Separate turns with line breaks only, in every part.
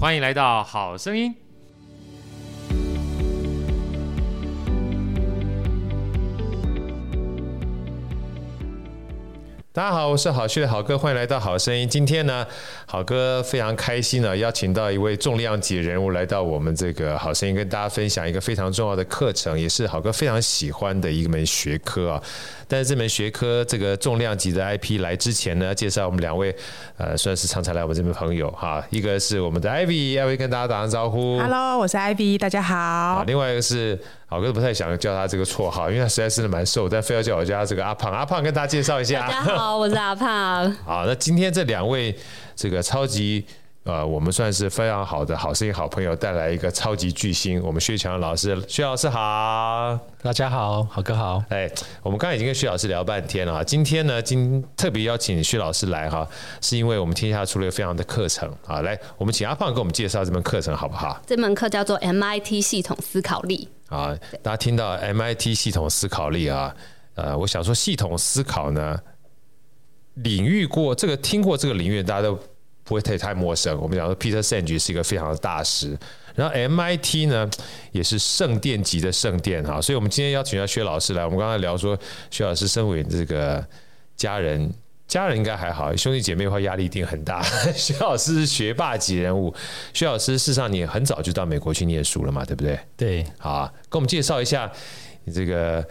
欢迎来到好声音。大家好，我是好趣的好哥，欢迎来到好声音。今天呢，好哥非常开心呢，邀请到一位重量级人物来到我们这个好声音，跟大家分享一个非常重要的课程，也是好哥非常喜欢的一门学科啊。但是这门学科这个重量级的 IP 来之前呢，介绍我们两位，呃，算是常常来我们这边朋友哈。一个是我们的 Ivy，Ivy 跟大家打声招呼。
Hello，我是 Ivy，大家好。
另外一个是。好哥不太想叫他这个绰号，因为他实在是蛮瘦，但非要叫我叫他这个阿胖。阿胖跟大家介绍一下。
大家好，我是阿胖。
好，那今天这两位这个超级呃，我们算是非常好的好声音好朋友，带来一个超级巨星，我们薛强老师。薛老师好，
大家好，好哥好。
哎，我们刚才已经跟薛老师聊半天了，今天呢，今特别邀请薛老师来哈，是因为我们天下出了一个非常的课程啊，来，我们请阿胖给我们介绍这门课程好不好？
这门课叫做 MIT 系统思考力。
啊，大家听到 MIT 系统思考力啊，呃，我想说系统思考呢，领域过这个听过这个领域，大家都不会太太陌生。我们讲说 Peter Senge 是一个非常的大师，然后 MIT 呢也是圣殿级的圣殿哈，所以我们今天邀请到薛老师来，我们刚才聊说薛老师身为这个家人。家人应该还好，兄弟姐妹的话压力一定很大。薛老师是学霸级人物，薛老师事实上你很早就到美国去念书了嘛，对不对？
对，
好啊，跟我们介绍一下你这个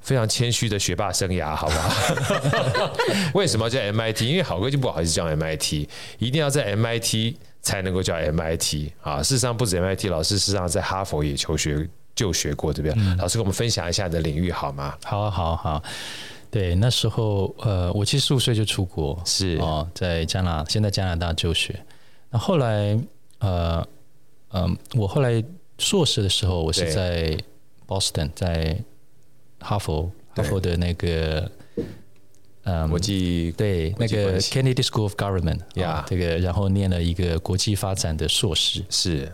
非常谦虚的学霸生涯，好不好？为什么叫 MIT？因为好哥就不好意思叫 MIT，一定要在 MIT 才能够叫 MIT 啊。事实上不止 MIT，老师事实上在哈佛也求学就学过，对不对？嗯、老师跟我们分享一下你的领域好吗？
好，好，好。对，那时候呃，我其实十五岁就出国，
是。
哦，在加拿，现在加拿大就学。那后来呃，嗯、呃，我后来硕士的时候，我是在 Boston，在哈佛，哈佛的那个嗯，
国际
对那个 Kennedy School of Government
呀，
这个然后念了一个国际发展的硕士，
是。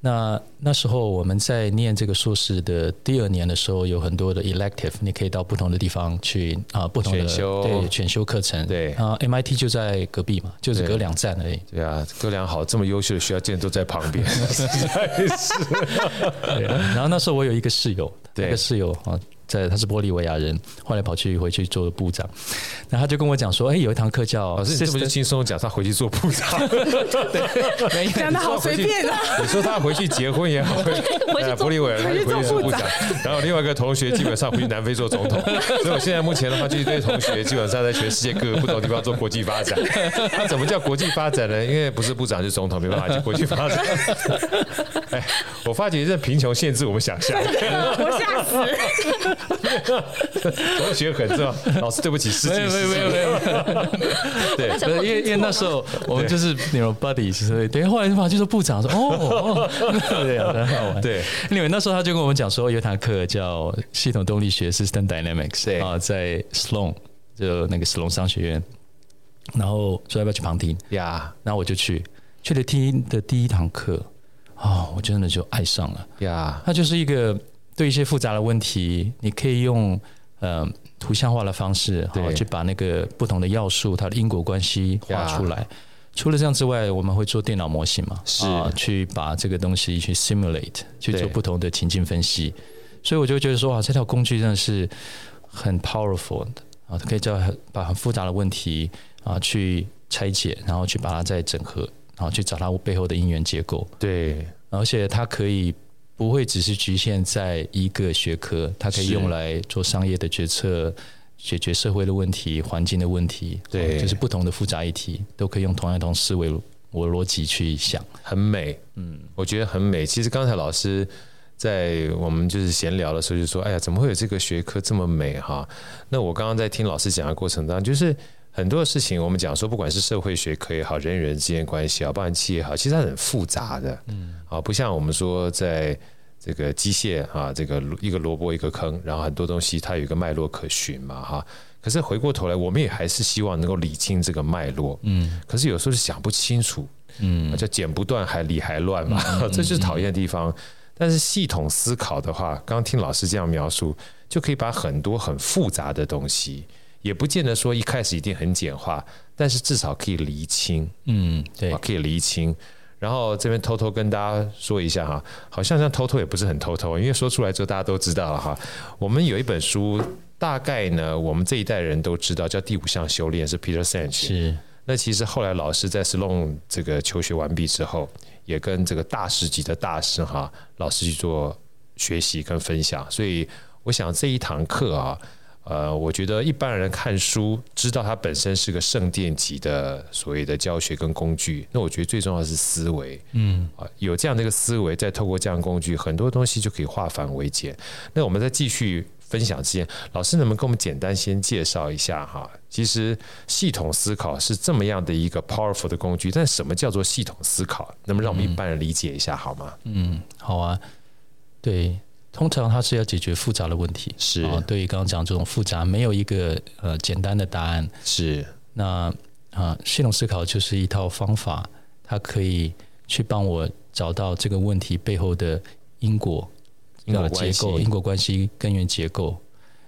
那那时候我们在念这个硕士的第二年的时候，有很多的 elective，你可以到不同的地方去啊，不同的对选修课程。对啊，MIT 就在隔壁嘛，就是隔两站而已。
对啊，隔两好，这么优秀的学校竟然都在旁边。
对，然后那时候我有一个室友，对一个室友啊。在他是玻利维亚人，后来跑去回去做部长，然后他就跟我讲说：“哎，有一堂课叫……
老师，你这不就轻松讲他回去做部长？对，
讲的好随便啊！
你说他回去结婚也好，回玻利维亚他就回去做部长，然后另外一个同学基本上回去南非做总统。所以我现在目前的话，就一堆同学基本上在全世界各个不同地方做国际发展。他怎么叫国际发展呢？因为不是部长就是总统，没办法去国际发展。哎，我发觉这贫穷限制我们想象，
我吓死。”
同学很重要，老师对不起，失敬失敬。没有没有没有，
对，因为因为那时候我们就是那种 buddy，所以等于后来的话就说部长说哦，对啊，很好玩。对，因为那时候他就跟我们讲说有一堂课叫系统动力学 （System Dynamics） 啊，在 Sloan 就那个 Sloan 商学院，然后说要不要去旁听
呀？
然后我就去，去了听的第一堂课，哦，我真的就爱上了呀。他就是一个。对一些复杂的问题，你可以用呃图像化的方式，好去把那个不同的要素它的因果关系画出来。除了这样之外，我们会做电脑模型嘛？是，去把这个东西去 simulate，去做不同的情境分析。所以我就觉得说啊，这套工具真的是很 powerful 的啊，它可以叫把很复杂的问题啊去拆解，然后去把它再整合，然后去找它背后的因缘结构。对，而且它可以。不会只是局限在一个学科，它可以用来做商业的决策，解决社会的问题、环境的问题，对，就是不同的复杂议题，都可以用同样一种思维我逻辑去想，
很美。嗯，我觉得很美。其实刚才老师在我们就是闲聊的时候就说：“哎呀，怎么会有这个学科这么美？”哈，那我刚刚在听老师讲的过程当中，就是。很多事情，我们讲说，不管是社会学科也好，人与人之间关系啊，包含企业也好，其实它很复杂的。嗯，啊，不像我们说，在这个机械啊，这个一个萝卜一个坑，然后很多东西它有一个脉络可循嘛，哈。可是回过头来，我们也还是希望能够理清这个脉络。嗯，可是有时候是想不清楚。嗯，叫剪不断还理还乱嘛，这就是讨厌的地方。但是系统思考的话，刚刚听老师这样描述，就可以把很多很复杂的东西。也不见得说一开始一定很简化，但是至少可以厘清，嗯，对，可以厘清，然后这边偷偷跟大家说一下哈，好像像偷偷也不是很偷偷，因为说出来之后大家都知道了哈。我们有一本书，大概呢我们这一代人都知道，叫《第五项修炼》，是 Peter Senge。
是。
那其实后来老师在 Salon 这个求学完毕之后，也跟这个大师级的大师哈老师去做学习跟分享，所以我想这一堂课啊。呃，我觉得一般人看书，知道它本身是个圣殿级的所谓的教学跟工具。那我觉得最重要的是思维，嗯，啊，有这样的一个思维，再透过这样的工具，很多东西就可以化繁为简。那我们再继续分享之前，老师能不能跟我们简单先介绍一下哈？其实系统思考是这么样的一个 powerful 的工具，但什么叫做系统思考？能不能让我们一般人理解一下好吗？
嗯，好啊，对。通常它是要解决复杂的问题，
是
啊。对于刚刚讲这种复杂，没有一个呃简单的答案。
是那
啊，系统思考就是一套方法，它可以去帮我找到这个问题背后的因果、
因果结构、
因果关系根源结构，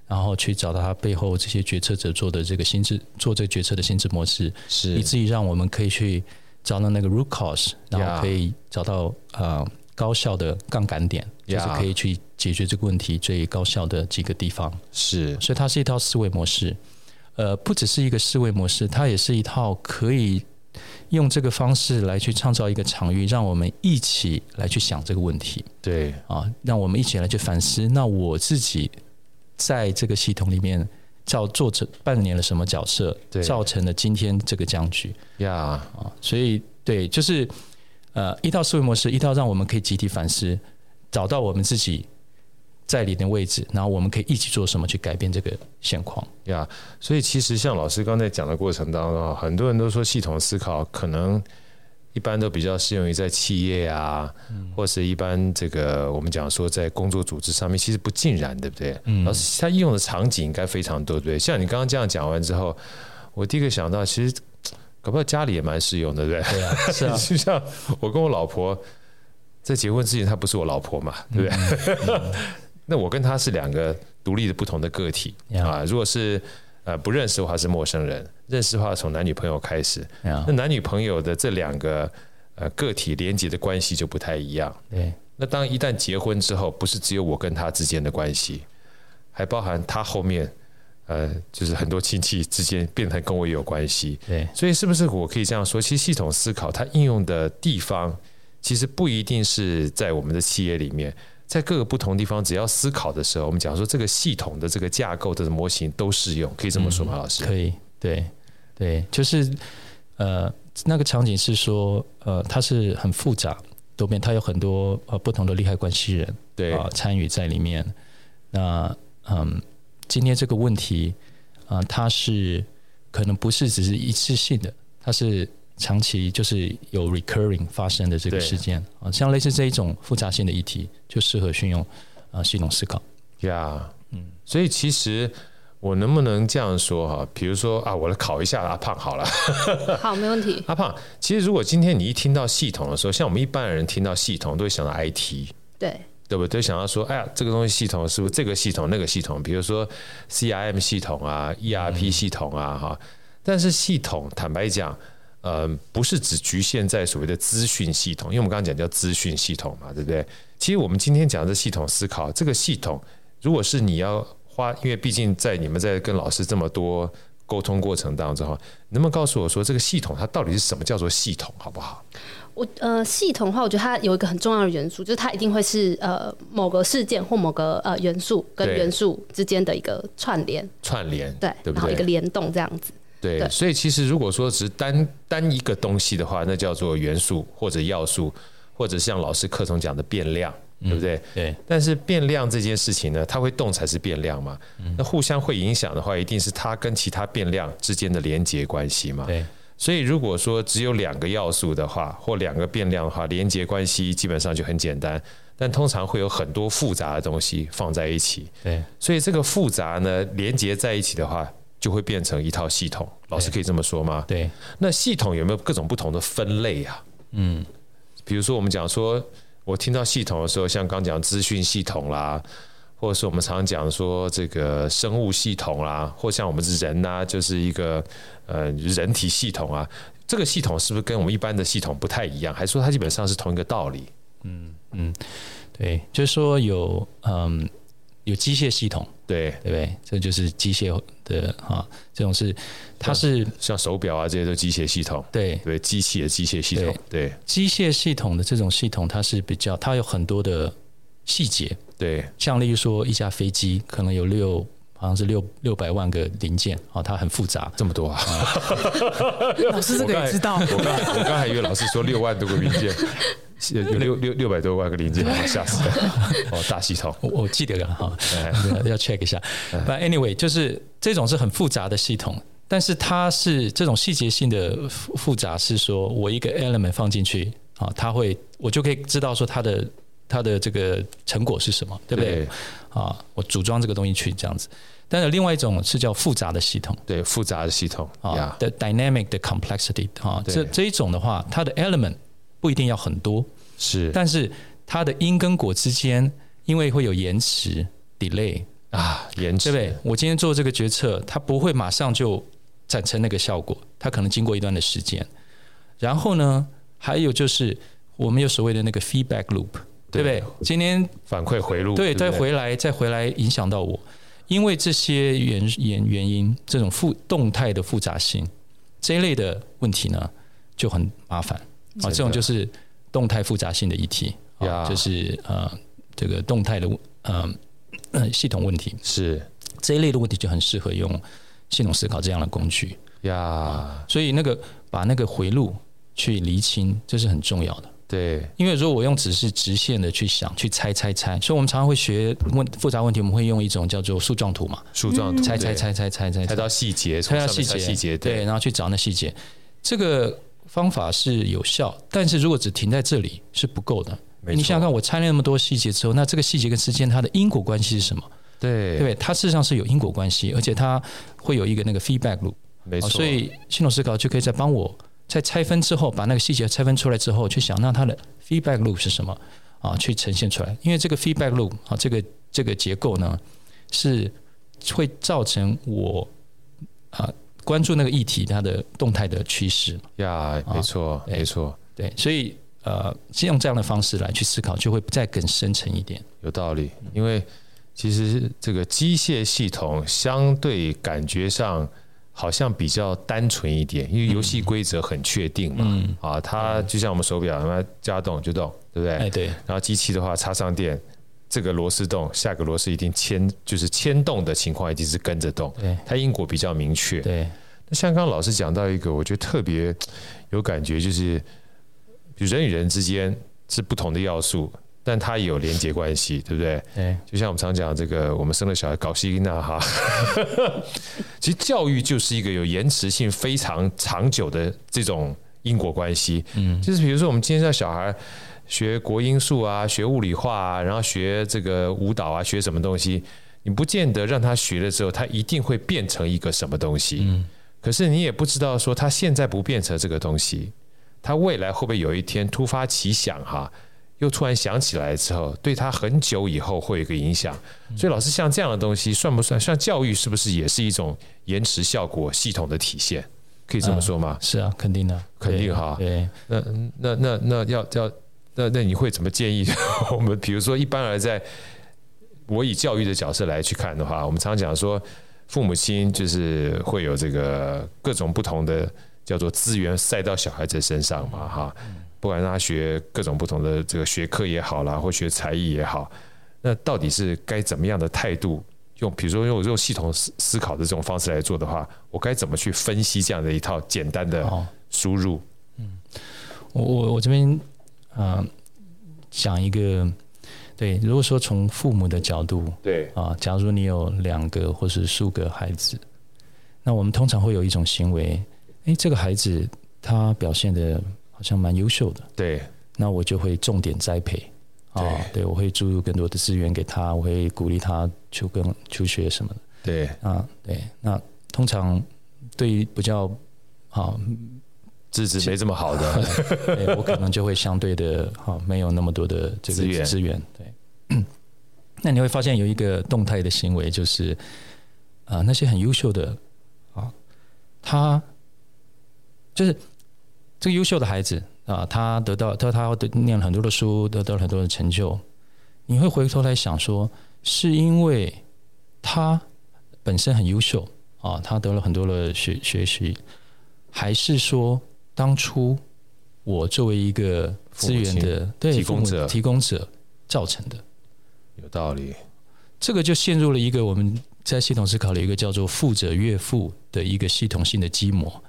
然后去找到它背后这些决策者做的这个心智、做这个决策的心智模式，
是
以至于让我们可以去找到那个 root cause，然后可以找到啊。呃高效的杠杆点，就是可以去解决这个问题最高效的几个地方。
是，
所以它是一套思维模式。呃，不只是一个思维模式，它也是一套可以用这个方式来去创造一个场域，让我们一起来去想这个问题。
对
啊，让我们一起来去反思。那我自己在这个系统里面，造做成扮演了什么角色，造成了今天这个僵局。
呀
啊，所以对，就是。呃，一套思维模式，一套让我们可以集体反思，找到我们自己在里面的位置，然后我们可以一起做什么去改变这个现况
呀。Yeah, 所以其实像老师刚才讲的过程当中，很多人都说系统思考可能一般都比较适用于在企业啊，嗯、或是一般这个我们讲说在工作组织上面，其实不尽然，对不对？嗯，老师他应用的场景应该非常多，对不对？像你刚刚这样讲完之后，我第一个想到其实。搞不好家里也蛮适用的，对不对？对啊，是啊。就像我跟我老婆在结婚之前，她不是我老婆嘛，对不对？嗯嗯、那我跟她是两个独立的不同的个体、嗯、啊。如果是呃不认识的话是陌生人，认识的话从男女朋友开始。嗯、那男女朋友的这两个呃个体连接的关系就不太一样。
对。
那当一旦结婚之后，不是只有我跟她之间的关系，还包含她后面。呃，就是很多亲戚之间变成跟我有关系，
对，
所以是不是我可以这样说？其实系统思考它应用的地方，其实不一定是在我们的企业里面，在各个不同地方，只要思考的时候，我们讲说这个系统的这个架构的模型都适用，可以这么说吗？老师？
可以，对，对，就是呃，那个场景是说，呃，它是很复杂多变，它有很多呃不同的利害关系人，
对啊，
参与在里面，那嗯。今天这个问题啊、呃，它是可能不是只是一次性的，它是长期就是有 recurring 发生的这个事件啊，像类似这一种复杂性的议题，就适合运用啊系统思考。
呀，嗯，所以其实我能不能这样说哈？比如说啊，我来考一下阿胖好了。
好，没问题。
阿胖，其实如果今天你一听到系统的时候，像我们一般人听到系统都会想到 IT。
对。
对不对？想要说，哎呀，这个东西系统是不是这个系统那个系统？比如说 CRM 系统啊，ERP 系统啊，哈、嗯。但是系统坦白讲，呃，不是只局限在所谓的资讯系统，因为我们刚刚讲叫资讯系统嘛，对不对？其实我们今天讲的系统思考，这个系统，如果是你要花，因为毕竟在你们在跟老师这么多沟通过程当中，哈能不能告诉我说，这个系统它到底是什么叫做系统，好不好？
我呃，系统的话，我觉得它有一个很重要的元素，就是它一定会是呃某个事件或某个呃元素跟元素之间的一个串联，
串联
对，
对，
然后一个联动这样子。
对，对所以其实如果说只是单单一个东西的话，那叫做元素或者要素，或者像老师课程讲的变量，对不对？
嗯、对。
但是变量这件事情呢，它会动才是变量嘛？嗯、那互相会影响的话，一定是它跟其他变量之间的连接关系嘛？
对。
所以，如果说只有两个要素的话，或两个变量的话，连接关系基本上就很简单。但通常会有很多复杂的东西放在一起。
对，
所以这个复杂呢，连接在一起的话，就会变成一套系统。老师可以这么说吗？
对。
那系统有没有各种不同的分类啊？嗯，比如说我们讲说，我听到系统的时候，像刚讲资讯系统啦。或者是我们常常讲说这个生物系统啦，或像我们是人呐、啊，就是一个呃人体系统啊，这个系统是不是跟我们一般的系统不太一样？还是说它基本上是同一个道理？
嗯嗯，对，就是说有嗯有机械系统，
对
对不对？这就是机械的啊，这种是它是
像手表啊这些都机械系统，
对
对，机器的机械系统，对
机械系统的这种系统，它是比较它有很多的细节，
对，
像例如说一架飞机可能有六。好像是六六百万个零件啊，它很复杂，
这么多啊！
老师这个也知道。
我刚我刚还以为老师说六万多个零件，有六六六百多万个零件，吓死了！哦，大系统，
我我记得了哈，要 check 一下。But anyway，就是这种是很复杂的系统，但是它是这种细节性的复杂，是说我一个 element 放进去啊，它会我就可以知道说它的它的这个成果是什么，对不对？啊，我组装这个东西去这样子。但是另外一种是叫复杂的系统，
对，复杂的系统
啊的 dynamic 的 complexity 啊，这这一种的话，它的 element 不一定要很多，
是，
但是它的因跟果之间，因为会有延迟 delay
啊，延迟，
对不对？我今天做这个决策，它不会马上就产生那个效果，它可能经过一段的时间。然后呢，还有就是我们有所谓的那个 feedback loop，对不对？今天
反馈回路，
对，再回来再回来影响到我。因为这些原原原因，这种复动态的复杂性这一类的问题呢，就很麻烦啊。这种就是动态复杂性的议题啊，就是呃这个动态的呃系统问题
是
这一类的问题，就很适合用系统思考这样的工具
呀。
所以那个把那个回路去厘清，这是很重要的。
对，
因为如果我用只是直线的去想、去猜猜猜，所以我们常常会学问复杂问题，我们会用一种叫做树状图嘛，
树状图，
猜猜猜猜猜猜，
猜到细节，
猜到细节，细节，对，然后去找那细节。这个方法是有效，但是如果只停在这里是不够的。你想想看，我猜了那么多细节之后，那这个细节跟之间它的因果关系是什么？
对，
对，它事实上是有因果关系，而且它会有一个那个 feedback loop，
没错。
所以系统思考就可以再帮我。在拆分之后，把那个细节拆分出来之后，去想那它的 feedback loop 是什么啊？去呈现出来。因为这个 feedback loop 啊，这个这个结构呢，是会造成我啊关注那个议题它的动态的趋势。
呀，没错，没错，
对。所以呃，先用这样的方式来去思考，就会再更深层一点。
有道理，因为其实这个机械系统相对感觉上。好像比较单纯一点，因为游戏规则很确定嘛。嗯、啊，它就像我们手表，那加动就动，对不对？
哎，对。
然后机器的话，插上电，这个螺丝动，下个螺丝一定牵，就是牵动的情况一定是跟着动。
对，
它因果比较明确。
对。
那像刚刚老师讲到一个，我觉得特别有感觉，就是人与人之间是不同的要素。但它也有连接关系，对不对？
对，
就像我们常讲这个，我们生了小孩搞西那哈，其实教育就是一个有延迟性非常长久的这种因果关系。嗯，就是比如说我们今天让小孩学国英数啊，学物理化啊，然后学这个舞蹈啊，学什么东西，你不见得让他学了之后，他一定会变成一个什么东西。嗯，可是你也不知道说他现在不变成这个东西，他未来会不会有一天突发奇想哈？又突然想起来之后，对他很久以后会有一个影响。所以老师像这样的东西算不算？像教育是不是也是一种延迟效果系统的体现？可以这么说吗？
是啊，肯定的，
肯定哈。
对，
那那那那要要那那你会怎么建议我们？比如说，一般而在我以教育的角色来去看的话，我们常讲说，父母亲就是会有这个各种不同的叫做资源塞到小孩子身上嘛，哈。不管让他学各种不同的这个学科也好啦，或学才艺也好，那到底是该怎么样的态度？用比如说用我这种系统思思考的这种方式来做的话，我该怎么去分析这样的一套简单的输入？
嗯，我我我这边啊讲一个，对，如果说从父母的角度，
对
啊，假如你有两个或是数个孩子，那我们通常会有一种行为，诶，这个孩子他表现的。好像蛮优秀的，
对，
那我就会重点栽培，啊、哦，对我会注入更多的资源给他，我会鼓励他求更求学什么的，
对，
啊，对，那通常对于比较啊
资质没这么好的，
对我可能就会相对的哈没有那么多的这个资源，资源，对，那你会发现有一个动态的行为，就是啊那些很优秀的啊，他就是。这个优秀的孩子啊，他得到他他念了很多的书，得到了很多的成就，你会回头来想说，是因为他本身很优秀啊，他得了很多的学学习，还是说当初我作为一个资源的对
提供者
提供者造成的？
有道理，
这个就陷入了一个我们在系统思考的一个叫做“富者越富”的一个系统性的基模，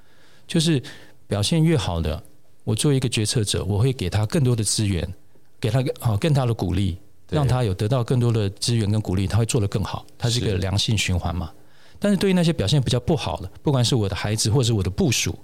就是表现越好的，我作为一个决策者，我会给他更多的资源，给他啊更大的鼓励，让他有得到更多的资源跟鼓励，他会做得更好，它是一个良性循环嘛。但是对于那些表现比较不好的，不管是我的孩子或者是我的部属，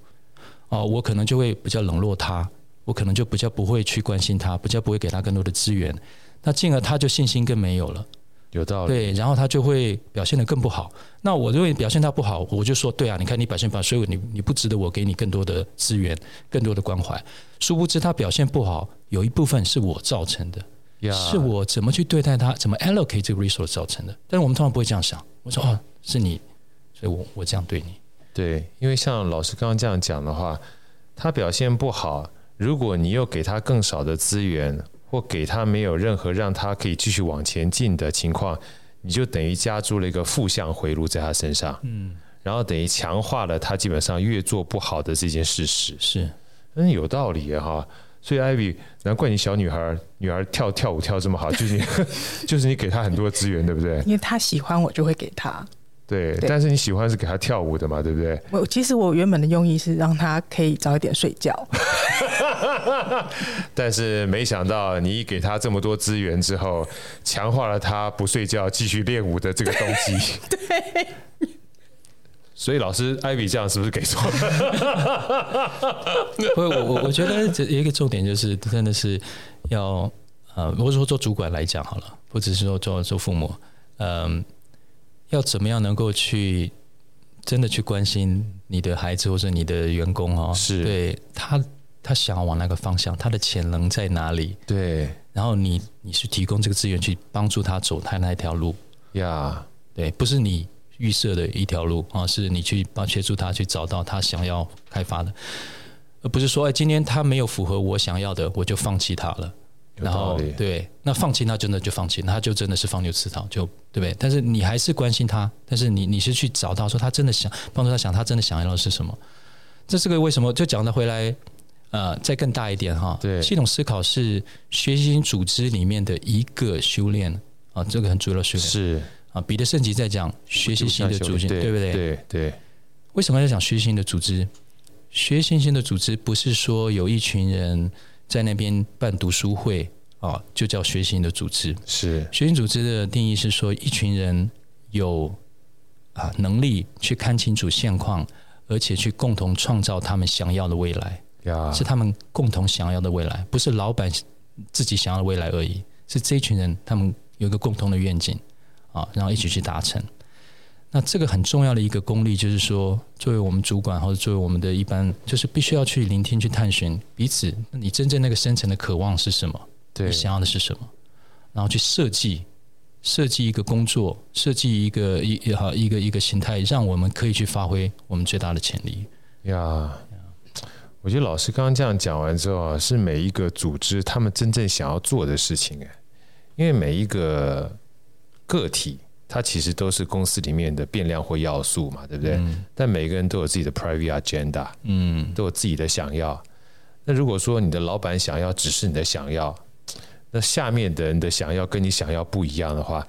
啊，我可能就会比较冷落他，我可能就比较不会去关心他，比较不会给他更多的资源。那进而他就信心更没有了，
有道理。
对，然后他就会表现得更不好。那我认为表现他不好，我就说对啊，你看你表现不好，所以你你不值得我给你更多的资源、更多的关怀。殊不知他表现不好，有一部分是我造成的.是我怎么去对待他，怎么 allocate 这个 resource 造成的。但是我们通常不会这样想。我说哦，是你，所以我我这样对你。
对，因为像老师刚刚这样讲的话，他表现不好，如果你又给他更少的资源。或给他没有任何让他可以继续往前进的情况，你就等于加注了一个负向回路在他身上，嗯，然后等于强化了他基本上越做不好的这件事实，
是，
嗯，有道理哈，所以艾比难怪你小女孩女儿跳跳舞跳这么好，就是你 就是你给她很多资源，对不对？
因为她喜欢，我就会给她。
对，但是你喜欢是给他跳舞的嘛，对不对？
我其实我原本的用意是让他可以早一点睡觉，
但是没想到你一给他这么多资源之后，强化了他不睡觉继续练舞的这个动机。
对，
所以老师艾比这样是不是给错了？
不，我我我觉得这一个重点就是真的是要呃，如果说做主管来讲好了，或者是说做做父母，嗯。要怎么样能够去真的去关心你的孩子或者你的员工哦？
是
对他，他想要往那个方向，他的潜能在哪里？
对，
然后你你是提供这个资源去帮助他走他那一条路
呀？
对，不是你预设的一条路啊，是你去帮协助他去找到他想要开发的，而不是说哎，今天他没有符合我想要的，我就放弃他了。然后对，那放弃那真的就放弃，那他就真的是放牛吃草，就对不对？但是你还是关心他，但是你你是去找到说他真的想帮助他想他真的想要的是什么？这是个为什么？就讲的回来，呃，再更大一点哈。
对，
系统思考是学习型组织里面的一个修炼啊，这个很主要的修炼
是啊。
彼得圣吉在讲学习型的组织，对不对？
对对。
为什么要讲学习型的组织？学习型的组织不是说有一群人。在那边办读书会啊，就叫学习型的组织。
是
学习组织的定义是说，一群人有啊能力去看清楚现况，而且去共同创造他们想要的未来。
呀，
是他们共同想要的未来，不是老板自己想要的未来而已。是这一群人，他们有一个共同的愿景啊，然后一起去达成。那这个很重要的一个功力，就是说，作为我们主管或者作为我们的一般，就是必须要去聆听、去探寻彼此，你真正那个深层的渴望是什么？
对，
你想要的是什么？然后去设计设计一个工作，设计一个一好一个一个形态，让我们可以去发挥我们最大的潜力。
呀，我觉得老师刚刚这样讲完之后啊，是每一个组织他们真正想要做的事情哎，因为每一个个体。它其实都是公司里面的变量或要素嘛，对不对？嗯、但每个人都有自己的 private agenda，嗯，都有自己的想要。那如果说你的老板想要只是你的想要，那下面的人的想要跟你想要不一样的话，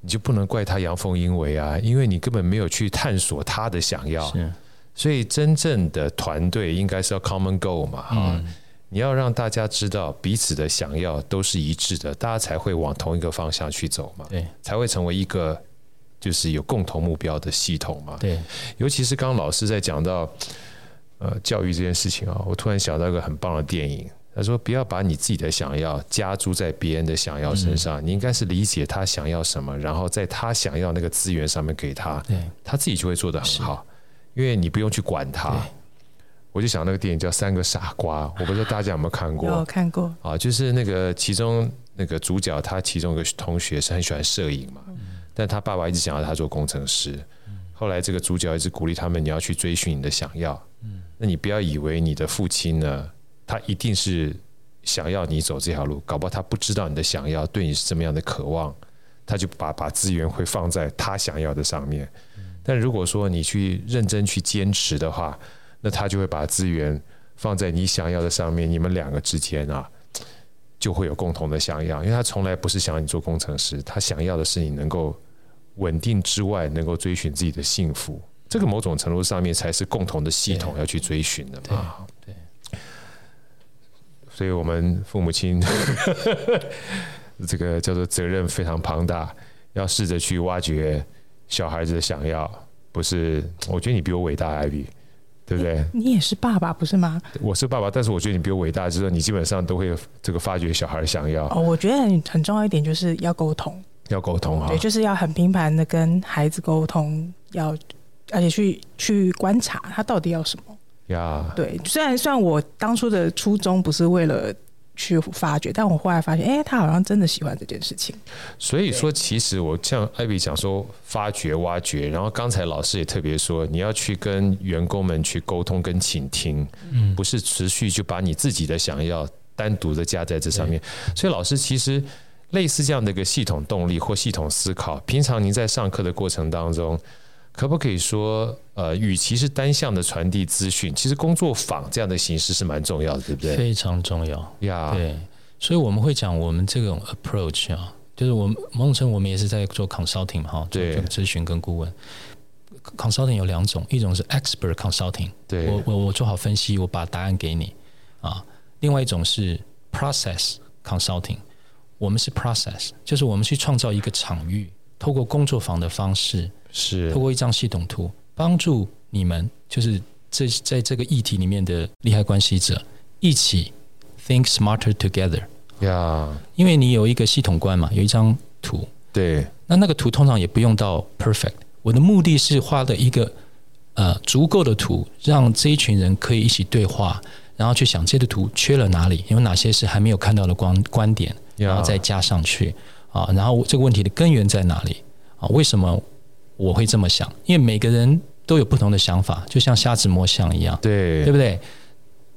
你就不能怪他阳奉阴违啊，因为你根本没有去探索他的想要。是，所以真正的团队应该是要 common goal 嘛，哈、嗯。你要让大家知道彼此的想要都是一致的，大家才会往同一个方向去走嘛，
对，
才会成为一个就是有共同目标的系统嘛，
对。
尤其是刚刚老师在讲到呃教育这件事情啊，我突然想到一个很棒的电影，他说不要把你自己的想要加注在别人的想要身上，嗯，你应该是理解他想要什么，然后在他想要那个资源上面给他，他自己就会做得很好，因为你不用去管他。我就想那个电影叫《三个傻瓜》，我不知道大家有没有看过？
有看过
啊，就是那个其中那个主角，他其中一个同学是很喜欢摄影嘛，但他爸爸一直想要他做工程师。后来这个主角一直鼓励他们，你要去追寻你的想要。那你不要以为你的父亲呢，他一定是想要你走这条路，搞不好他不知道你的想要，对你是这么样的渴望，他就把把资源会放在他想要的上面。但如果说你去认真去坚持的话，那他就会把资源放在你想要的上面，你们两个之间啊，就会有共同的想要，因为他从来不是想要你做工程师，他想要的是你能够稳定之外，能够追寻自己的幸福。这个某种程度上面才是共同的系统要去追寻的嘛。对，对，所以我们父母亲 这个叫做责任非常庞大，要试着去挖掘。小孩子的想要不是，我觉得你比我伟大，艾比，对不对？
你也是爸爸，不是吗？
我是爸爸，但是我觉得你比我伟大，就是你基本上都会这个发掘小孩想要。
哦，我觉得很很重要一点就是要沟通，
要沟通哈，
对，就是要很频繁的跟孩子沟通，要而且去去观察他到底要什么
呀。
对，虽然虽然我当初的初衷不是为了。去发掘，但我后来发现，哎、欸，他好像真的喜欢这件事情。
所以说，其实我像艾比讲说，发掘、挖掘，然后刚才老师也特别说，你要去跟员工们去沟通跟倾听，嗯，不是持续就把你自己的想要单独的加在这上面。所以老师其实类似这样的一个系统动力或系统思考，平常您在上课的过程当中。可不可以说，呃，与其是单向的传递资讯，其实工作坊这样的形式是蛮重要的，对不对？
非常重要
呀。
对，所以我们会讲我们这种 approach 啊，就是我们某种程度我们也是在做 consulting 哈，对咨询跟顾问。consulting 有两种，一种是 expert consulting，
对，
我我我做好分析，我把答案给你啊。另外一种是 process consulting，我们是 process，就是我们去创造一个场域，透过工作坊的方式。
是，
透过一张系统图，帮助你们，就是这在这个议题里面的利害关系者一起 think smarter together。
呀，
因为你有一个系统观嘛，有一张图。
对。
那那个图通常也不用到 perfect。我的目的是画的一个呃足够的图，让这一群人可以一起对话，然后去想这个图缺了哪里，有哪些是还没有看到的观观点，然后再加上去啊，然后这个问题的根源在哪里啊？为什么？我会这么想，因为每个人都有不同的想法，就像瞎子摸象一样，
对，
对不对？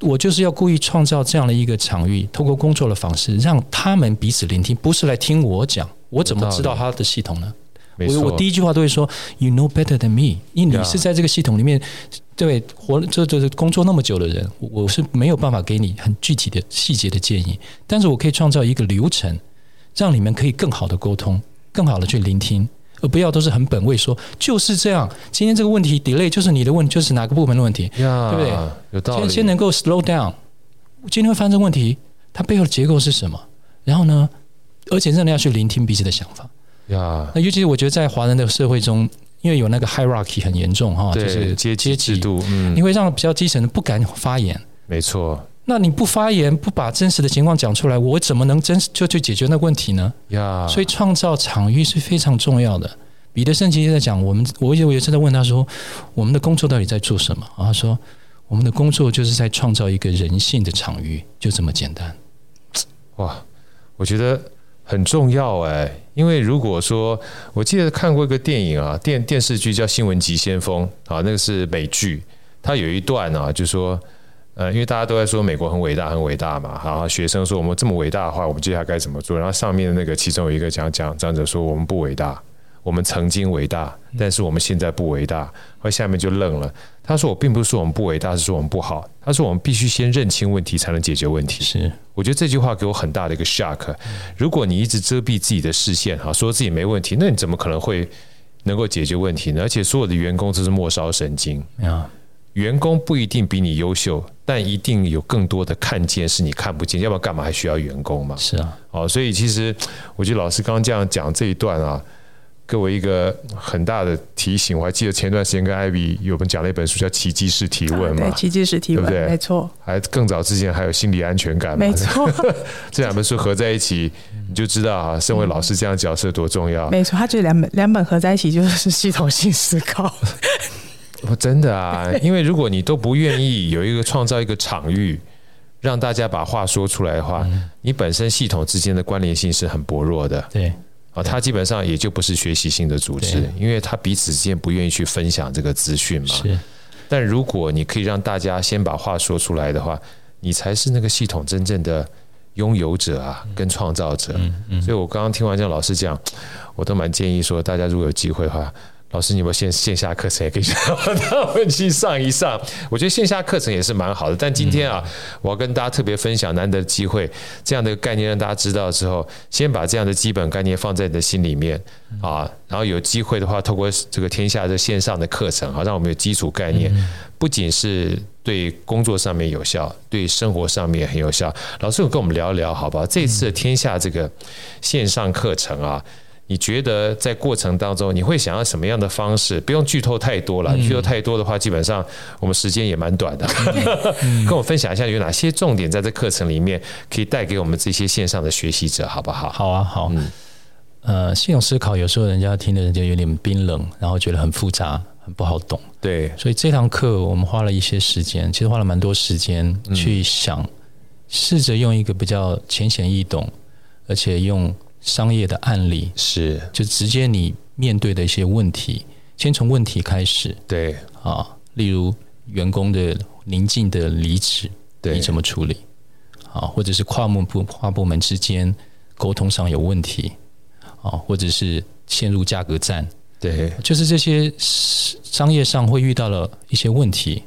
我就是要故意创造这样的一个场域，透过工作的方式，让他们彼此聆听，不是来听我讲。我怎么知道他的系统呢？我我第一句话都会说：“You know better than me。”因为你是在这个系统里面，对，活这这工作那么久的人，我是没有办法给你很具体的细节的建议，但是我可以创造一个流程，让你们可以更好的沟通，更好的去聆听。而不要都是很本位说就是这样。今天这个问题 delay 就是你的问题，就是哪个部门的问题，yeah, 对不对？
有道理。
先先能够 slow down。今天会发生问题，它背后的结构是什么？然后呢，而且真的要去聆听彼此的想法。
呀，
那尤其是我觉得在华人的社会中，因为有那个 hierarchy 很严重哈，就是阶级制度，嗯，你会让比较基层的不敢发言。
没错。
那你不发言，不把真实的情况讲出来，我怎么能真实就去解决那问题呢？
呀，
所以创造场域是非常重要的。彼得圣经在讲，我们我有一次在问他说，我们的工作到底在做什么？然后他说，我们的工作就是在创造一个人性的场域，就这么简单。
哇，我觉得很重要哎，因为如果说我记得看过一个电影啊，电电视剧叫《新闻急先锋》啊，那个是美剧，它有一段啊，就说。呃，因为大家都在说美国很伟大，很伟大嘛。然后学生说我们这么伟大的话，我们接下来该怎么做？然后上面的那个其中有一个讲讲讲者说我们不伟大，我们曾经伟大，但是我们现在不伟大。后下面就愣了。他说我并不是说我们不伟大，是说我们不好。他说我们必须先认清问题，才能解决问题。
是，
我觉得这句话给我很大的一个 shock。如果你一直遮蔽自己的视线，哈，说自己没问题，那你怎么可能会能够解决问题呢？而且所有的员工都是末梢神经啊。员工不一定比你优秀，但一定有更多的看见是你看不见，要不然干嘛还需要员工嘛？
是啊，
哦，所以其实我觉得老师刚刚这样讲这一段啊，给我一个很大的提醒。我还记得前段时间跟艾比有本讲了一本书叫《奇迹式提问》嘛，
对，奇迹式提问，对不对？没错。
还更早之前还有心理安全感嘛，
没错。
这两本书合在一起，你就知道啊，身为老师这样角色多重要。
没错，他这两本两本合在一起就是系统性思考。
真的啊，因为如果你都不愿意有一个创造一个场域，让大家把话说出来的话，你本身系统之间的关联性是很薄弱的。
对，
啊，它基本上也就不是学习性的组织，因为它彼此之间不愿意去分享这个资讯嘛。
是，
但如果你可以让大家先把话说出来的话，你才是那个系统真正的拥有者啊，跟创造者。嗯嗯。所以我刚刚听完这样老师讲，我都蛮建议说，大家如果有机会的话。老师，你有没有线线下课程也可以让他们去上一上？我觉得线下课程也是蛮好的。但今天啊，我要跟大家特别分享难得的机会，这样的概念让大家知道之后，先把这样的基本概念放在你的心里面啊。然后有机会的话，透过这个天下的线上的课程，好让我们有基础概念，不仅是对工作上面有效，对生活上面也很有效。老师，有跟我们聊一聊好不好？这次的天下这个线上课程啊。你觉得在过程当中，你会想要什么样的方式？不用剧透太多了，剧透太多的话，基本上我们时间也蛮短的。跟我分享一下有哪些重点在这课程里面可以带给我们这些线上的学习者，好不好？
好啊，好。呃，系统思考有时候人家听的人就有点冰冷，然后觉得很复杂，很不好懂。
对，
所以这堂课我们花了一些时间，其实花了蛮多时间去想，试着用一个比较浅显易懂，而且用。商业的案例
是，
就直接你面对的一些问题，先从问题开始。
对
啊，例如员工的临近的离职，
对，
你怎么处理？啊，或者是跨部部跨部门之间沟通上有问题，啊，或者是陷入价格战，
对，
就是这些商业上会遇到了一些问题，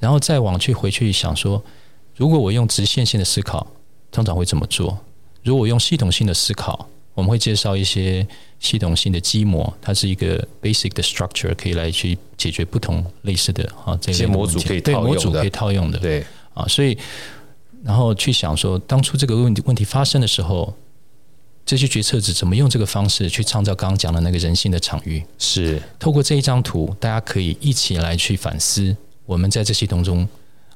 然后再往去回去想说，如果我用直线性的思考，通常会怎么做？如果用系统性的思考，我们会介绍一些系统性的基模，它是一个 basic 的 structure，可以来去解决不同类似的啊这些
模组可以套用的，
对，模组可以套用的，
对。
啊，所以然后去想说，当初这个问题问题发生的时候，这些决策者怎么用这个方式去创造刚刚讲的那个人性的场域？
是。
透过这一张图，大家可以一起来去反思，我们在这系统中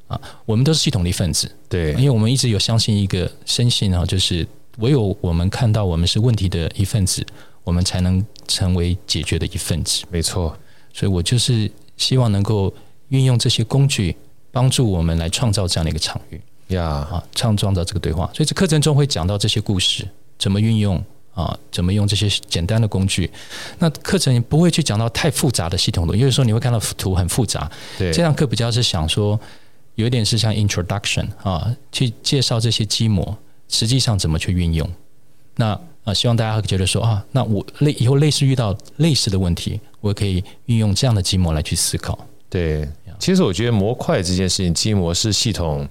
啊，我们都是系统的一份子，
对，
因为我们一直有相信一个深信啊，就是。唯有我们看到我们是问题的一份子，我们才能成为解决的一份子。
没错，
所以我就是希望能够运用这些工具，帮助我们来创造这样的一个场域
呀，
啊，创造这个对话。所以这课程中会讲到这些故事，怎么运用啊，怎么用这些简单的工具。那课程也不会去讲到太复杂的系统的，因为说你会看到图很复杂。
对，
这堂课比较是想说，有一点是像 introduction 啊，去介绍这些基模。实际上怎么去运用？那啊，希望大家会觉得说啊，那我类以后类似遇到类似的问题，我可以运用这样的基模来去思考。
对，其实我觉得模块这件事情，基模是系统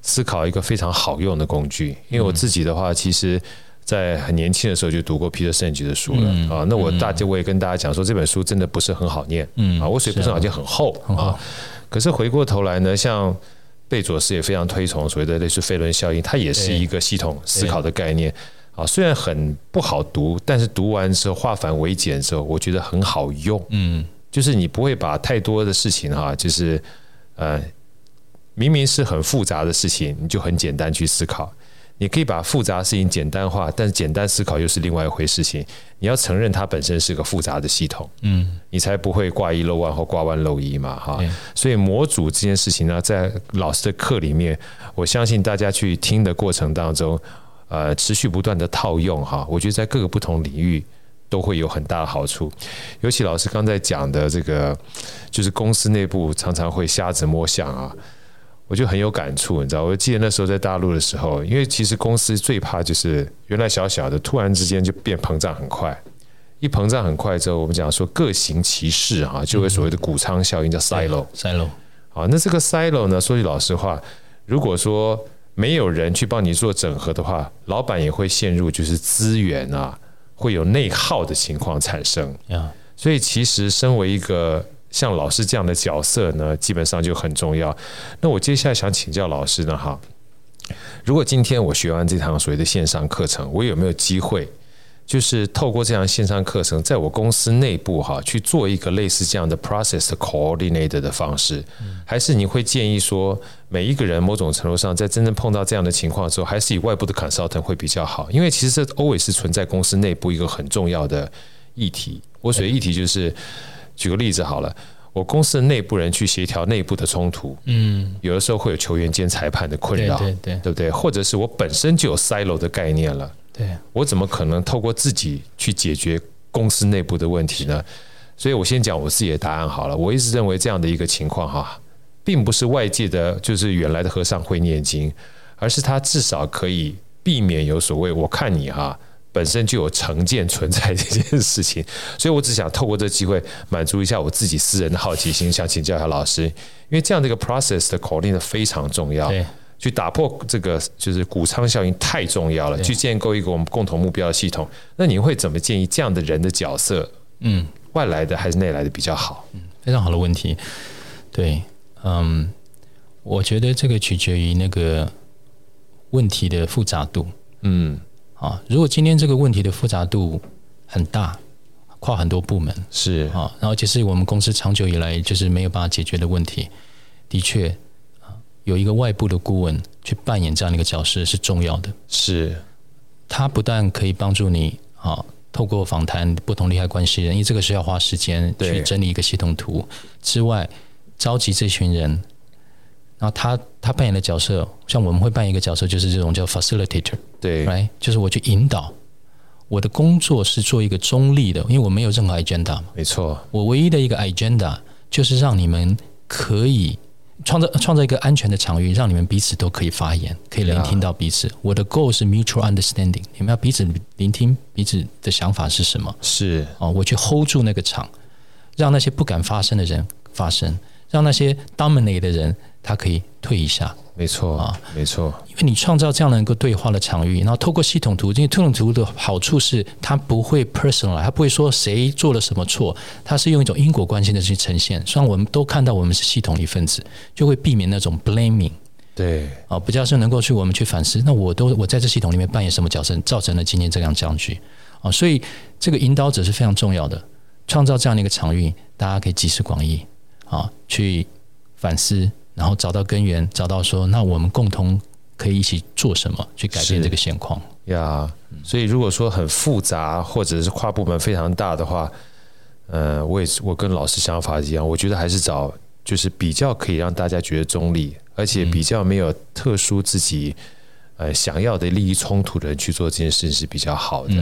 思考一个非常好用的工具。因为我自己的话，其实在很年轻的时候就读过 Peter Senge 的书了啊。那我大家我也跟大家讲说，这本书真的不是很好念，嗯啊，我水不是好像很厚啊。可是回过头来呢，像贝佐斯也非常推崇所谓的类似飞轮效应，它也是一个系统思考的概念啊。虽然很不好读，但是读完之后化繁为简之后，我觉得很好用。嗯，就是你不会把太多的事情哈，就是呃，明明是很复杂的事情，你就很简单去思考。你可以把复杂的事情简单化，但是简单思考又是另外一回事情。你要承认它本身是个复杂的系统，嗯，你才不会挂一漏万或挂万漏一嘛，哈。所以模组这件事情呢，在老师的课里面，我相信大家去听的过程当中，呃，持续不断的套用哈，我觉得在各个不同领域都会有很大的好处。尤其老师刚才讲的这个，就是公司内部常常会瞎子摸象啊。我就很有感触，你知道，我记得那时候在大陆的时候，因为其实公司最怕就是原来小小的，突然之间就变膨胀很快，一膨胀很快之后，我们讲说各行其事哈，就会所谓的谷仓效应叫 silo，silo。好，那这个 silo 呢，说句老实话，如果说没有人去帮你做整合的话，老板也会陷入就是资源啊会有内耗的情况产生。所以其实身为一个。像老师这样的角色呢，基本上就很重要。那我接下来想请教老师呢，哈，如果今天我学完这堂所谓的线上课程，我有没有机会，就是透过这样线上课程，在我公司内部哈去做一个类似这样的 process coordinator 的方式？还是你会建议说，每一个人某种程度上在真正碰到这样的情况的时候，还是以外部的 consultant 会比较好？因为其实这 always 是存在公司内部一个很重要的议题。我所谓议题就是。举个例子好了，我公司的内部人去协调内部的冲突，嗯，有的时候会有球员兼裁判的困扰，对对对，不对？或者是我本身就有 silo 的概念了，对，我怎么可能透过自己去解决公司内部的问题呢？所以我先讲我自己的答案好了。我一直认为这样的一个情况哈，并不是外界的，就是原来的和尚会念经，而是他至少可以避免有所谓。我看你哈。本身就有成见存在这件事情，所以我只想透过这机会满足一下我自己私人的好奇心，想请教一下老师，因为这样的一个 process 的口令的非常重要，去打破这个就是谷仓效应太重要了，去建构一个我们共同目标的系统。那你会怎么建议这样的人的角色，嗯，外来的还是内来的比较好？
嗯，非常好的问题。对，嗯，我觉得这个取决于那个问题的复杂度，嗯。啊，如果今天这个问题的复杂度很大，跨很多部门
是。
啊，然后其实我们公司长久以来就是没有办法解决的问题，的确啊，有一个外部的顾问去扮演这样的一个角色是重要的。
是，
他不但可以帮助你啊，透过访谈不同利害关系人，因为这个是要花时间去整理一个系统图之外，召集这群人，然后他他扮演的角色，像我们会扮演一个角色，就是这种叫 facilitator。
对
，，right，就是我去引导，我的工作是做一个中立的，因为我没有任何 agenda 嘛。
没错，
我唯一的一个 agenda 就是让你们可以创造创造一个安全的场域，让你们彼此都可以发言，可以聆听到彼此。我的 goal 是 mutual understanding，你们要彼此聆听彼此的想法是什么？
是
哦，我去 hold 住那个场，让那些不敢发声的人发声，让那些 dominate 的人他可以退一下。
没错啊，没错，
因为你创造这样的一个对话的场域，然后透过系统图，因为系统图的好处是它不会 personal，它不会说谁做了什么错，它是用一种因果关系的去呈现，虽然我们都看到我们是系统一份子，就会避免那种 blaming。
对
啊，比较是能够去我们去反思，那我都我在这系统里面扮演什么角色，造成了今天这样僵局啊，所以这个引导者是非常重要的，创造这样的一个场域，大家可以集思广益啊，去反思。然后找到根源，找到说，那我们共同可以一起做什么去改变这个现况
呀？所以如果说很复杂或者是跨部门非常大的话，呃，我也是我跟老师想法一样，我觉得还是找就是比较可以让大家觉得中立，而且比较没有特殊自己呃想要的利益冲突的人去做这件事情是比较好的。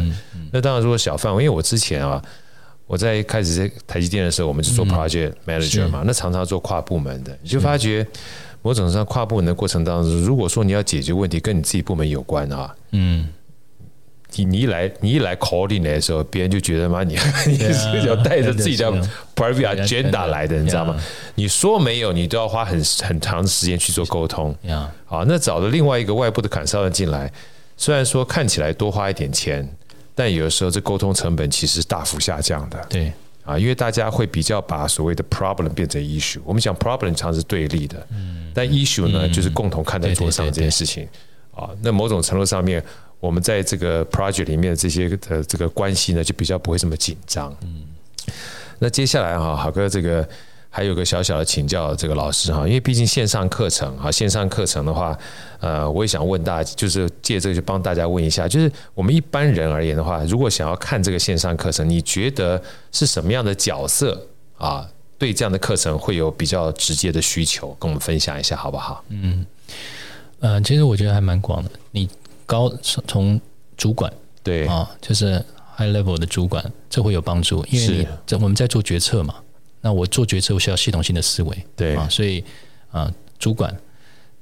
那当然，如果小范围，因为我之前啊。我在开始在台积电的时候，我们是做 project manager 嘛，那常常做跨部门的，你就发觉某种上跨部门的过程当中，如果说你要解决问题跟你自己部门有关啊，嗯，你你一来你一来 calling 来的时候，别人就觉得嘛，你 你是要带着自己的 private agenda 来的，你知道吗？你说没有，你都要花很很长时间去做沟通。啊，那找了另外一个外部的 consultant 进来，虽然说看起来多花一点钱。但有的时候，这沟通成本其实是大幅下降的。
对
啊，因为大家会比较把所谓的 problem 变成 issue。我们讲 problem 常常是对立的，嗯，但 issue 呢，就是共同看在桌上这件事情。啊，那某种程度上面，我们在这个 project 里面这些的这个关系呢，就比较不会这么紧张。嗯，那接下来哈，好哥这个。还有个小小的请教，这个老师哈，因为毕竟线上课程哈，线上课程的话，呃，我也想问大家，就是借这个去帮大家问一下，就是我们一般人而言的话，如果想要看这个线上课程，你觉得是什么样的角色啊？对这样的课程会有比较直接的需求，跟我们分享一下好不好？
嗯，呃，其实我觉得还蛮广的，你高从主管
对
啊，就是 high level 的主管，这会有帮助，因为你这我们在做决策嘛。那我做决策，我需要系统性的思维，
对。啊，
所以啊、呃，主管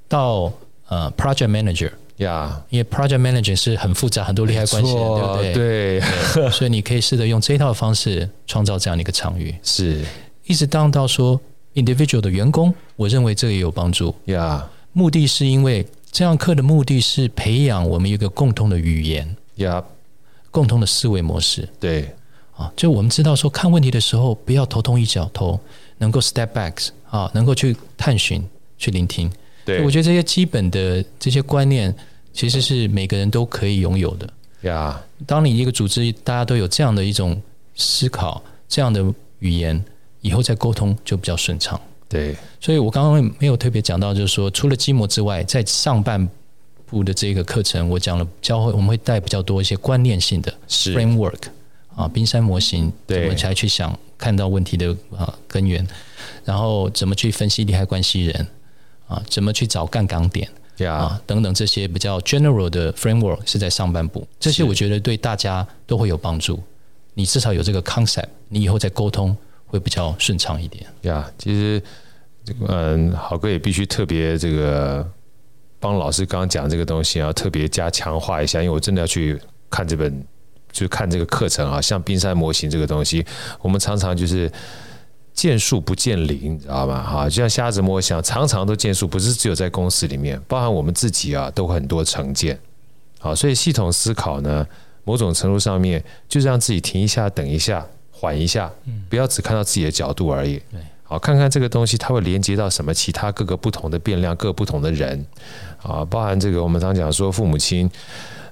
到呃，project manager
呀，
因为 project manager 是很复杂，很多利害关系，对不对？
对，
对所以你可以试着用这一套方式创造这样的一个场域，
是。
一直当到说 individual 的员工，我认为这也有帮助。
呀。
目的是因为这样课的目的是培养我们一个共同的语言
呀，
共同的思维模式，
对。
啊，就我们知道说，看问题的时候不要头痛医脚，头能够 step back 啊，能够去探寻、去聆听。
对，
我觉得这些基本的这些观念，其实是每个人都可以拥有的。
呀，
当你一个组织大家都有这样的一种思考、这样的语言，以后再沟通就比较顺畅。
对，
所以我刚刚没有特别讲到，就是说除了基模之外，在上半部的这个课程，我讲了教会我们会带比较多一些观念性的 framework。啊，冰山模型怎么才去想看到问题的啊根源，然后怎么去分析利害关系人？啊，怎么去找杠杆点？啊等等这些比较 general 的 framework 是在上半部，这些我觉得对大家都会有帮助。你至少有这个 concept，你以后在沟通会比较顺畅一点。
呀，其实这个嗯，好哥也必须特别这个帮老师刚刚讲这个东西要，特别加强化一下，因为我真的要去看这本，就是看这个课程啊，像冰山模型这个东西，我们常常就是。见树不见林，你知道吗？哈，就像瞎子摸象，常常都见树，不是只有在公司里面，包含我们自己啊，都很多成见。好，所以系统思考呢，某种程度上面就是让自己停一下，等一下，缓一下，不要只看到自己的角度而已。好，看看这个东西它会连接到什么其他各个不同的变量，各个不同的人啊，包含这个我们常讲说父母亲，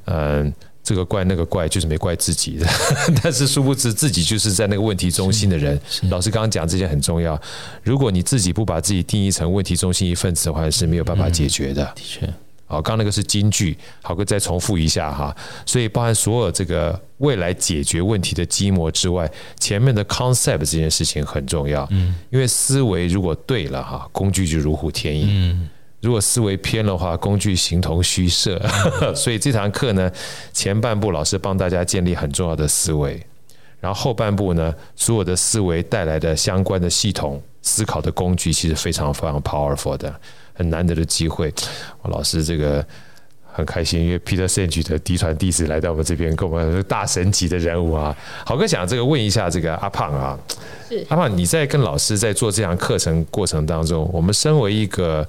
嗯。这个怪那个怪，就是没怪自己的，但是殊不知自己就是在那个问题中心的人。老师刚刚讲这些很重要，如果你自己不把自己定义成问题中心一份子的话，是没有办法解决的。
的确，
好，刚刚那个是金句，好哥再重复一下哈。所以包含所有这个未来解决问题的基模之外，前面的 concept 这件事情很重要。嗯，因为思维如果对了哈，工具就如虎添翼。嗯。如果思维偏的话，工具形同虚设。所以这堂课呢，前半部老师帮大家建立很重要的思维，然后后半部呢，所有的思维带来的相关的系统思考的工具，其实非常非常 powerful 的，很难得的机会。老师这个很开心，因为 Peter Senge 的嫡传弟子来到我们这边，跟我们大神级的人物啊。豪哥想这个问一下这个阿胖啊，阿胖，你在跟老师在做这堂课程过程当中，我们身为一个。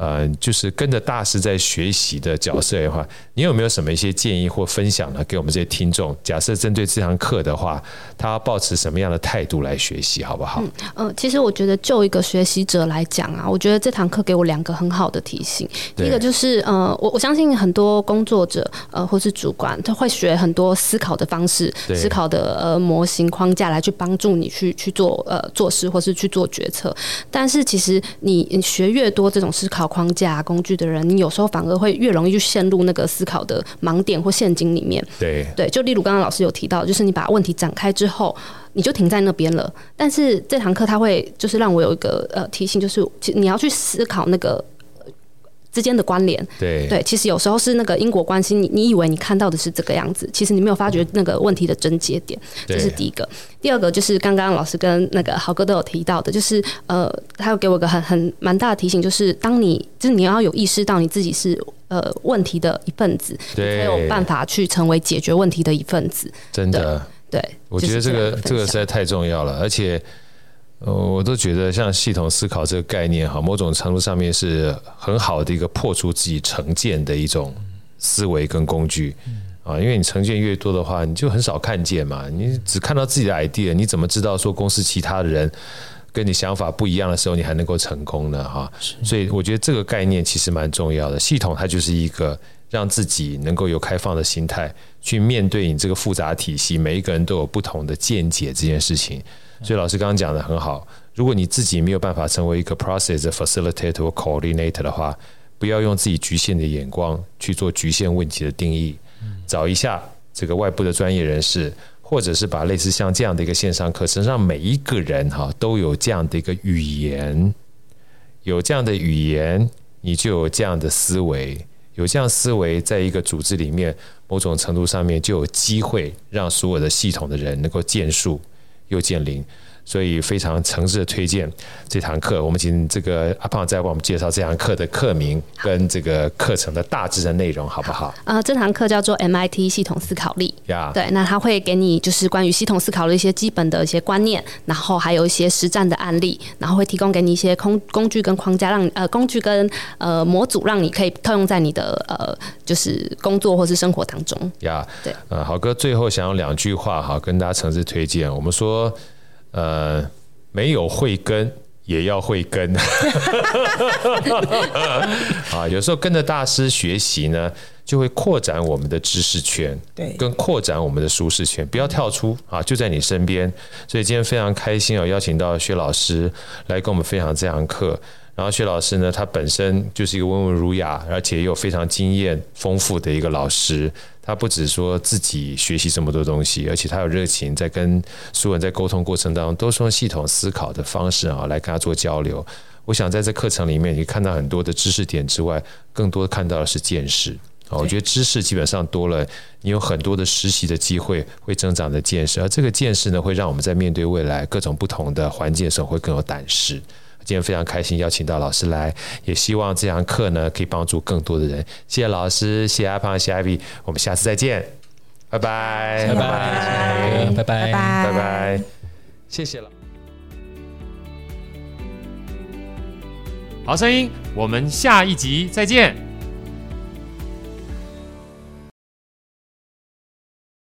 呃，就是跟着大师在学习的角色的话，你有没有什么一些建议或分享呢？给我们这些听众，假设针对这堂课的话，他要抱持什么样的态度来学习，好不好？嗯，
呃，其实我觉得就一个学习者来讲啊，我觉得这堂课给我两个很好的提醒。第一个就是，呃，我我相信很多工作者，呃，或是主管，他会学很多思考的方式，思考的呃模型框架来去帮助你去去做呃做事或是去做决策。但是其实你你学越多这种思考。框架工具的人，你有时候反而会越容易去陷入那个思考的盲点或陷阱里面。对对，就例如刚刚老师有提到，就是你把问题展开之后，你就停在那边了。但是这堂课它会就是让我有一个呃提醒，就是你要去思考那个。之间的关联，对对，其实有时候是那个因果关系，你你以为你看到的是这个样子，其实你没有发觉那个问题的症结点，这是第一个。第二个就是刚刚老师跟那个豪哥都有提到的，就是呃，他有给我一个很很蛮大的提醒，就是当你就是你要有意识到你自己是呃问题的一份子，对，才有办法去成为解决问题的一份子。真的，对，
我觉得这个这个实在太重要了，而且。呃，我都觉得像系统思考这个概念哈，某种程度上面是很好的一个破除自己成见的一种思维跟工具啊。因为你成见越多的话，你就很少看见嘛。你只看到自己的 idea，你怎么知道说公司其他的人跟你想法不一样的时候，你还能够成功呢？哈，所以我觉得这个概念其实蛮重要的。系统它就是一个让自己能够有开放的心态去面对你这个复杂体系，每一个人都有不同的见解这件事情。所以老师刚刚讲的很好，如果你自己没有办法成为一个 process facilitator coordinator 的话，不要用自己局限的眼光去做局限问题的定义，找一下这个外部的专业人士，或者是把类似像这样的一个线上课程，让每一个人哈都有这样的一个语言，有这样的语言，你就有这样的思维，有这样思维，在一个组织里面，某种程度上面就有机会让所有的系统的人能够建树。又见灵，所以非常诚挚的推荐这堂课。我们请这个阿胖再为我们介绍这堂课的课名跟这个课程的大致的内容，好不好？
呃，这堂课叫做 MIT 系统思考力。呀，对，那他会给你就是关于系统思考的一些基本的一些观念，然后还有一些实战的案例，然后会提供给你一些工工具跟框架让，呃工具跟呃模组，让你可以套用在你的呃就是工作或是生活当中。
呀，对，呃，豪哥最后想用两句话哈，跟大家诚挚推荐。我们说。呃，没有慧根也要慧根 啊！有时候跟着大师学习呢，就会扩展我们的知识圈，对，跟扩展我们的舒适圈，不要跳出啊，就在你身边。所以今天非常开心啊，邀请到薛老师来跟我们分享这堂课。然后薛老师呢，他本身就是一个温文儒雅，而且也有非常经验丰富的一个老师。他不只说自己学习这么多东西，而且他有热情，在跟所有人在沟通过程当中，都是用系统思考的方式啊来跟他做交流。我想在这课程里面，你看到很多的知识点之外，更多看到的是见识我觉得知识基本上多了，你有很多的实习的机会，会增长的见识，而这个见识呢，会让我们在面对未来各种不同的环境的时候，会更有胆识。今天非常开心邀请到老师来，也希望这堂课呢可以帮助更多的人。谢谢老师，谢谢阿胖，谢谢 Ivy，我们下次再见，拜拜，
拜拜，拜拜，拜拜，
拜拜，谢谢了。
好声音，我们下一集再见。